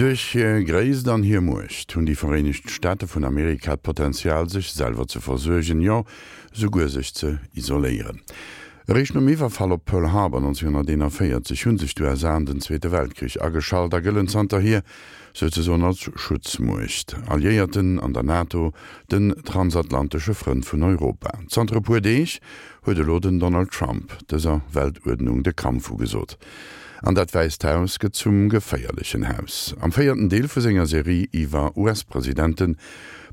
Durch äh, dann hier mocht hun die Vereinigten Staaten von Amerika Potenzial sich selber zu versøgen ja sogur sich zu isolieren. Rich no miwer fall op Pearl Harbor 1904 sich hun sich du ersan den Zweite Weltkrieg aschall der Gëllenzanter hier se so so als Schutzmucht. Alliierten an der NATO den transatlantische Front vun Europa. Zre Deich huet de loden Donald Trump déser Weltordnung de Kampf ugesot an dat Weisthaus get zum gefeierlichen Haus. Am feierten Deel vu Sänger Serie Iwa US-Präsidenten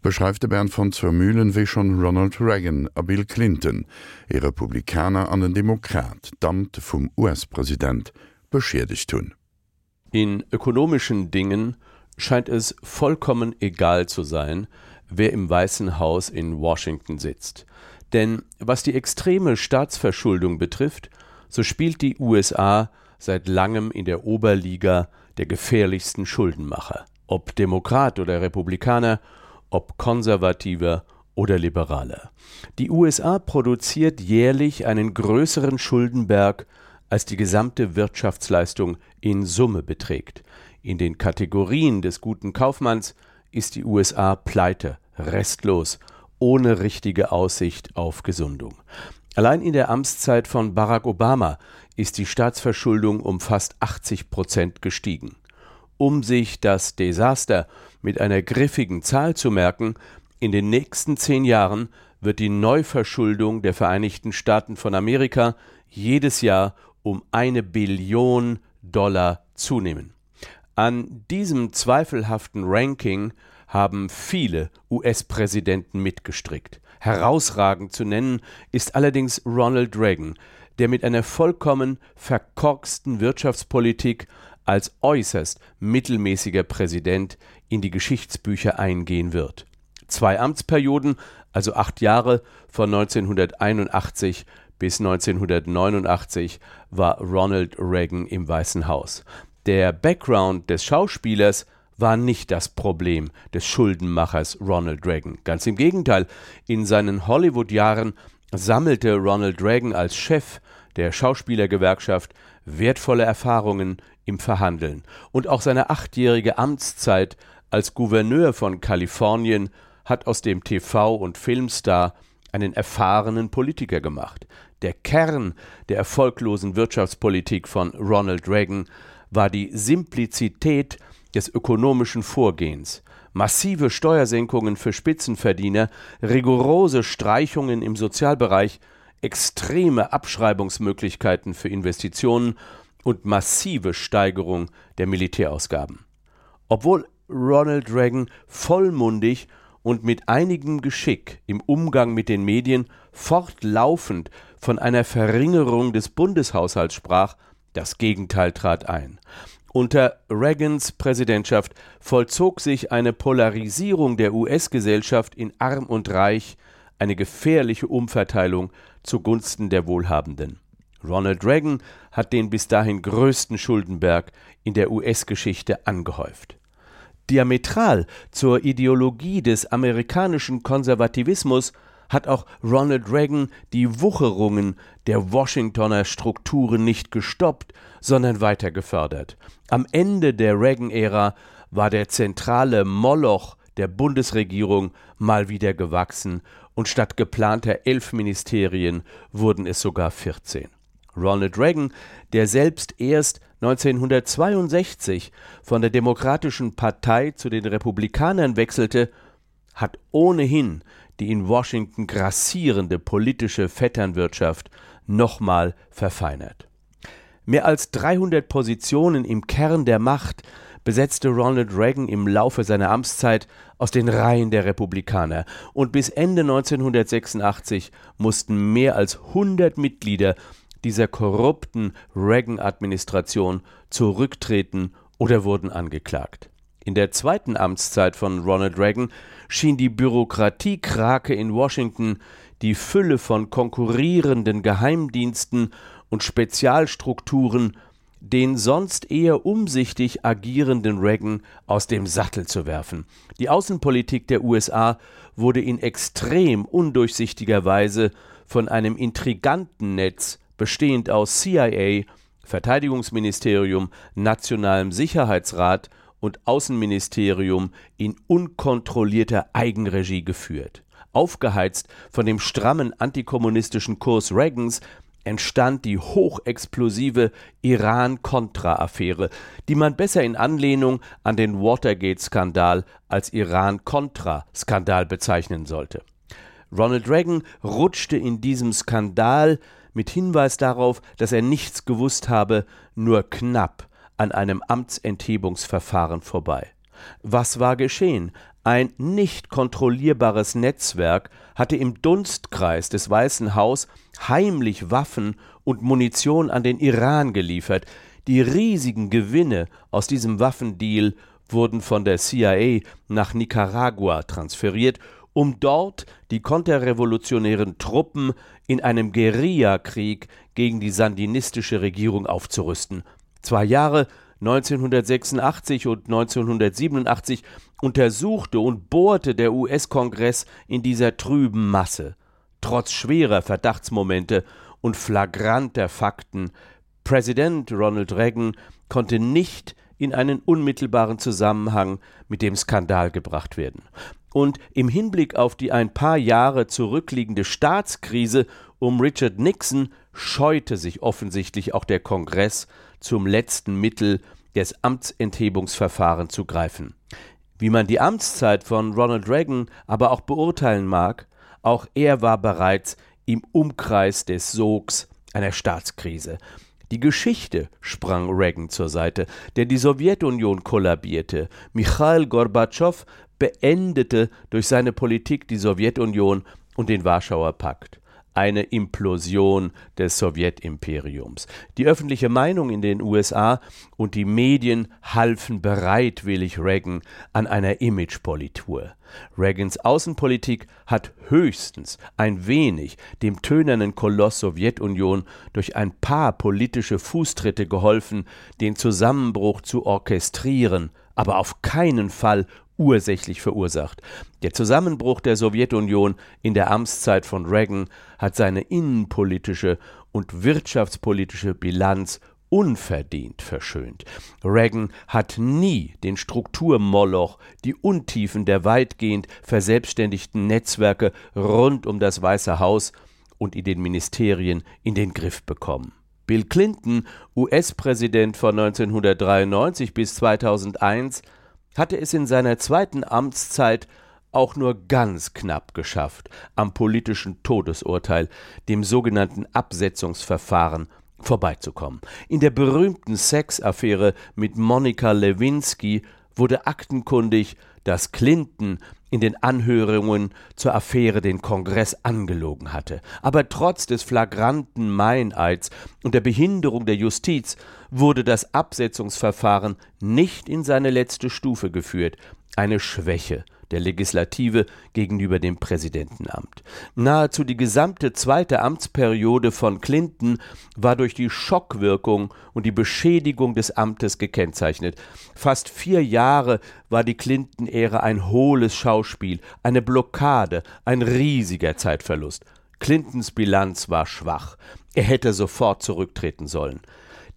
beschreibte Bern von zur Mühlen wie schon Ronald Reagan a Bill Clinton, e Republikaner an den Demokrat, dammt vum US-Präsident beschädigt hun. In ökonomischen Dingen scheint es vollkommen egal zu sein, wer im Weißen Haus in Washington sitzt. Denn was die extreme Staatsverschuldung betrifft, so spielt die USA seit langem in der Oberliga der gefährlichsten Schuldenmacher, ob Demokrat oder Republikaner, ob konservativer oder liberaler. Die USA produziert jährlich einen größeren Schuldenberg, als die gesamte Wirtschaftsleistung in Summe beträgt. In den Kategorien des guten Kaufmanns ist die USA pleite, restlos, ohne richtige Aussicht auf Gesundung. Allein in der Amtszeit von Barack Obama ist die Staatsverschuldung um fast 80 Prozent gestiegen. Um sich das Desaster mit einer griffigen Zahl zu merken, in den nächsten zehn Jahren wird die Neuverschuldung der Vereinigten Staaten von Amerika jedes Jahr um eine Billion Dollar zunehmen. An diesem zweifelhaften Ranking haben viele US-Präsidenten mitgestrickt. Herausragend zu nennen ist allerdings Ronald Reagan, der mit einer vollkommen verkorksten Wirtschaftspolitik als äußerst mittelmäßiger Präsident in die Geschichtsbücher eingehen wird. Zwei Amtsperioden, also acht Jahre von 1981 bis 1989, war Ronald Reagan im Weißen Haus. Der Background des Schauspielers war nicht das Problem des Schuldenmachers Ronald Reagan. Ganz im Gegenteil, in seinen Hollywood-Jahren sammelte Ronald Reagan als Chef der Schauspielergewerkschaft wertvolle Erfahrungen im Verhandeln und auch seine achtjährige Amtszeit als Gouverneur von Kalifornien hat aus dem TV- und Filmstar einen erfahrenen Politiker gemacht. Der Kern der erfolglosen Wirtschaftspolitik von Ronald Reagan war die Simplizität des ökonomischen Vorgehens, massive Steuersenkungen für Spitzenverdiener, rigorose Streichungen im Sozialbereich extreme Abschreibungsmöglichkeiten für Investitionen und massive Steigerung der Militärausgaben. Obwohl Ronald Reagan vollmundig und mit einigem Geschick im Umgang mit den Medien fortlaufend von einer Verringerung des Bundeshaushalts sprach, das Gegenteil trat ein. Unter Reagans Präsidentschaft vollzog sich eine Polarisierung der US-Gesellschaft in arm und reich, eine gefährliche Umverteilung zugunsten der Wohlhabenden. Ronald Reagan hat den bis dahin größten Schuldenberg in der US-Geschichte angehäuft. Diametral zur Ideologie des amerikanischen Konservativismus hat auch Ronald Reagan die Wucherungen der Washingtoner Strukturen nicht gestoppt, sondern weiter gefördert. Am Ende der Reagan-Ära war der zentrale Moloch der Bundesregierung mal wieder gewachsen und statt geplanter elf Ministerien wurden es sogar 14. Ronald Reagan, der selbst erst 1962 von der Demokratischen Partei zu den Republikanern wechselte, hat ohnehin die in Washington grassierende politische Vetternwirtschaft nochmal verfeinert. Mehr als 300 Positionen im Kern der Macht besetzte Ronald Reagan im Laufe seiner Amtszeit aus den Reihen der Republikaner und bis Ende 1986 mussten mehr als 100 Mitglieder dieser korrupten Reagan-Administration zurücktreten oder wurden angeklagt. In der zweiten Amtszeit von Ronald Reagan schien die Bürokratiekrake in Washington die Fülle von konkurrierenden Geheimdiensten und Spezialstrukturen den sonst eher umsichtig agierenden Reagan aus dem Sattel zu werfen. Die Außenpolitik der USA wurde in extrem undurchsichtiger Weise von einem intriganten Netz bestehend aus CIA, Verteidigungsministerium, Nationalem Sicherheitsrat und Außenministerium in unkontrollierter Eigenregie geführt. Aufgeheizt von dem strammen antikommunistischen Kurs Reagans entstand die hochexplosive Iran-Contra-Affäre, die man besser in Anlehnung an den Watergate-Skandal als Iran-Contra-Skandal bezeichnen sollte. Ronald Reagan rutschte in diesem Skandal mit Hinweis darauf, dass er nichts gewusst habe, nur knapp an einem Amtsenthebungsverfahren vorbei. Was war geschehen? Ein nicht kontrollierbares Netzwerk hatte im Dunstkreis des Weißen Haus heimlich Waffen und Munition an den Iran geliefert. Die riesigen Gewinne aus diesem Waffendeal wurden von der CIA nach Nicaragua transferiert, um dort die konterrevolutionären Truppen in einem Guerillakrieg gegen die sandinistische Regierung aufzurüsten. Zwei Jahre 1986 und 1987 untersuchte und bohrte der US-Kongress in dieser trüben Masse. Trotz schwerer Verdachtsmomente und flagranter Fakten, Präsident Ronald Reagan konnte nicht in einen unmittelbaren Zusammenhang mit dem Skandal gebracht werden. Und im Hinblick auf die ein paar Jahre zurückliegende Staatskrise um Richard Nixon scheute sich offensichtlich auch der Kongress zum letzten Mittel des Amtsenthebungsverfahrens zu greifen. Wie man die Amtszeit von Ronald Reagan aber auch beurteilen mag, auch er war bereits im Umkreis des Sogs einer Staatskrise. Die Geschichte sprang Reagan zur Seite, denn die Sowjetunion kollabierte. Michail Gorbatschow beendete durch seine Politik die Sowjetunion und den Warschauer Pakt eine Implosion des Sowjetimperiums. Die öffentliche Meinung in den USA und die Medien halfen bereitwillig Reagan an einer Imagepolitur. Reagans Außenpolitik hat höchstens ein wenig dem tönernen Koloss Sowjetunion durch ein paar politische Fußtritte geholfen, den Zusammenbruch zu orchestrieren, aber auf keinen Fall ursächlich verursacht. Der Zusammenbruch der Sowjetunion in der Amtszeit von Reagan hat seine innenpolitische und wirtschaftspolitische Bilanz unverdient verschönt. Reagan hat nie den Strukturmoloch, die Untiefen der weitgehend verselbstständigten Netzwerke rund um das Weiße Haus und in den Ministerien in den Griff bekommen. Bill Clinton, US-Präsident von 1993 bis 2001, hatte es in seiner zweiten Amtszeit auch nur ganz knapp geschafft, am politischen Todesurteil, dem sogenannten Absetzungsverfahren, vorbeizukommen. In der berühmten Sexaffäre mit Monika Lewinsky wurde aktenkundig, dass Clinton in den Anhörungen zur Affäre den Kongress angelogen hatte. Aber trotz des flagranten Meineids und der Behinderung der Justiz wurde das Absetzungsverfahren nicht in seine letzte Stufe geführt, eine Schwäche der Legislative gegenüber dem Präsidentenamt. Nahezu die gesamte zweite Amtsperiode von Clinton war durch die Schockwirkung und die Beschädigung des Amtes gekennzeichnet. Fast vier Jahre war die Clinton-Ära ein hohles Schauspiel, eine Blockade, ein riesiger Zeitverlust. Clintons Bilanz war schwach. Er hätte sofort zurücktreten sollen.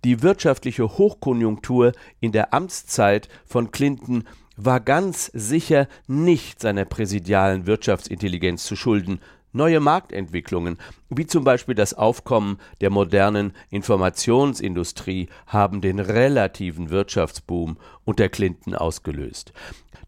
Die wirtschaftliche Hochkonjunktur in der Amtszeit von Clinton war ganz sicher nicht seiner präsidialen Wirtschaftsintelligenz zu schulden. Neue Marktentwicklungen, wie zum Beispiel das Aufkommen der modernen Informationsindustrie, haben den relativen Wirtschaftsboom unter Clinton ausgelöst.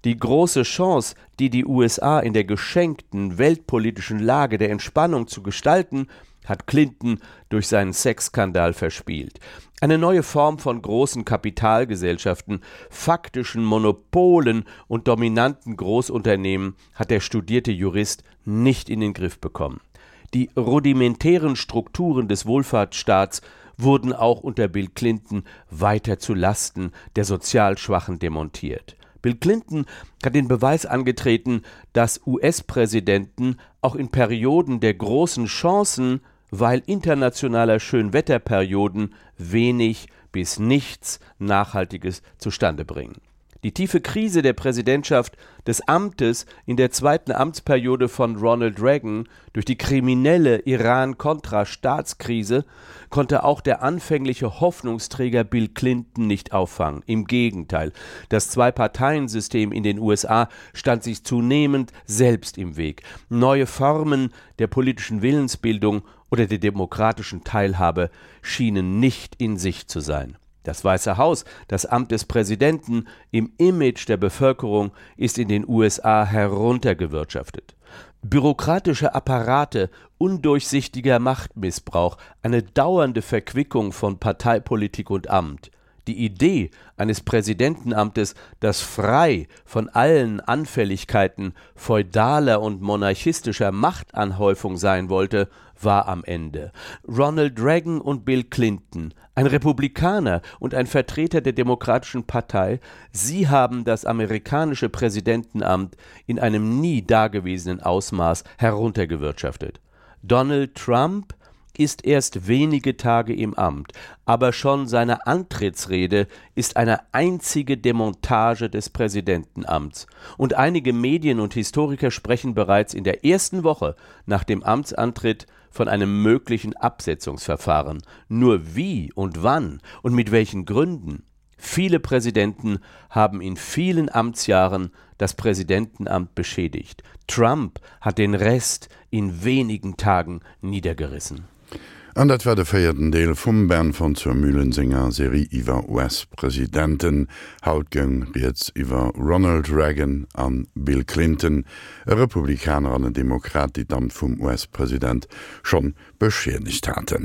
Die große Chance, die die USA in der geschenkten weltpolitischen Lage der Entspannung zu gestalten, hat Clinton durch seinen Sexskandal verspielt. Eine neue Form von großen Kapitalgesellschaften, faktischen Monopolen und dominanten Großunternehmen hat der studierte Jurist nicht in den Griff bekommen. Die rudimentären Strukturen des Wohlfahrtsstaats wurden auch unter Bill Clinton weiter zu Lasten der sozial Schwachen demontiert. Bill Clinton hat den Beweis angetreten, dass US-Präsidenten auch in Perioden der großen Chancen weil internationaler Schönwetterperioden wenig bis nichts Nachhaltiges zustande bringen. Die tiefe Krise der Präsidentschaft des Amtes in der zweiten Amtsperiode von Ronald Reagan durch die kriminelle Iran-Contra-Staatskrise konnte auch der anfängliche Hoffnungsträger Bill Clinton nicht auffangen. Im Gegenteil, das Zwei-Parteien-System in den USA stand sich zunehmend selbst im Weg. Neue Formen der politischen Willensbildung oder der demokratischen Teilhabe schienen nicht in Sicht zu sein. Das Weiße Haus, das Amt des Präsidenten im Image der Bevölkerung ist in den USA heruntergewirtschaftet. Bürokratische Apparate, undurchsichtiger Machtmissbrauch, eine dauernde Verquickung von Parteipolitik und Amt. Die Idee eines Präsidentenamtes, das frei von allen Anfälligkeiten feudaler und monarchistischer Machtanhäufung sein wollte, war am Ende. Ronald Reagan und Bill Clinton, ein Republikaner und ein Vertreter der Demokratischen Partei, sie haben das amerikanische Präsidentenamt in einem nie dagewesenen Ausmaß heruntergewirtschaftet. Donald Trump ist erst wenige Tage im Amt, aber schon seine Antrittsrede ist eine einzige Demontage des Präsidentenamts, und einige Medien und Historiker sprechen bereits in der ersten Woche nach dem Amtsantritt von einem möglichen Absetzungsverfahren. Nur wie und wann und mit welchen Gründen? Viele Präsidenten haben in vielen Amtsjahren das Präsidentenamt beschädigt. Trump hat den Rest in wenigen Tagen niedergerissen. An dat war de feierten Deel vum Bern von zur Mühlensinger Serie iwwer US-Präsidenten, Hautgeng jetzt iwwer Ronald Reagan an Bill Clinton, e Republikaner an den Demokrat, die dann vum US-Präsident schon beschschenigt hatten.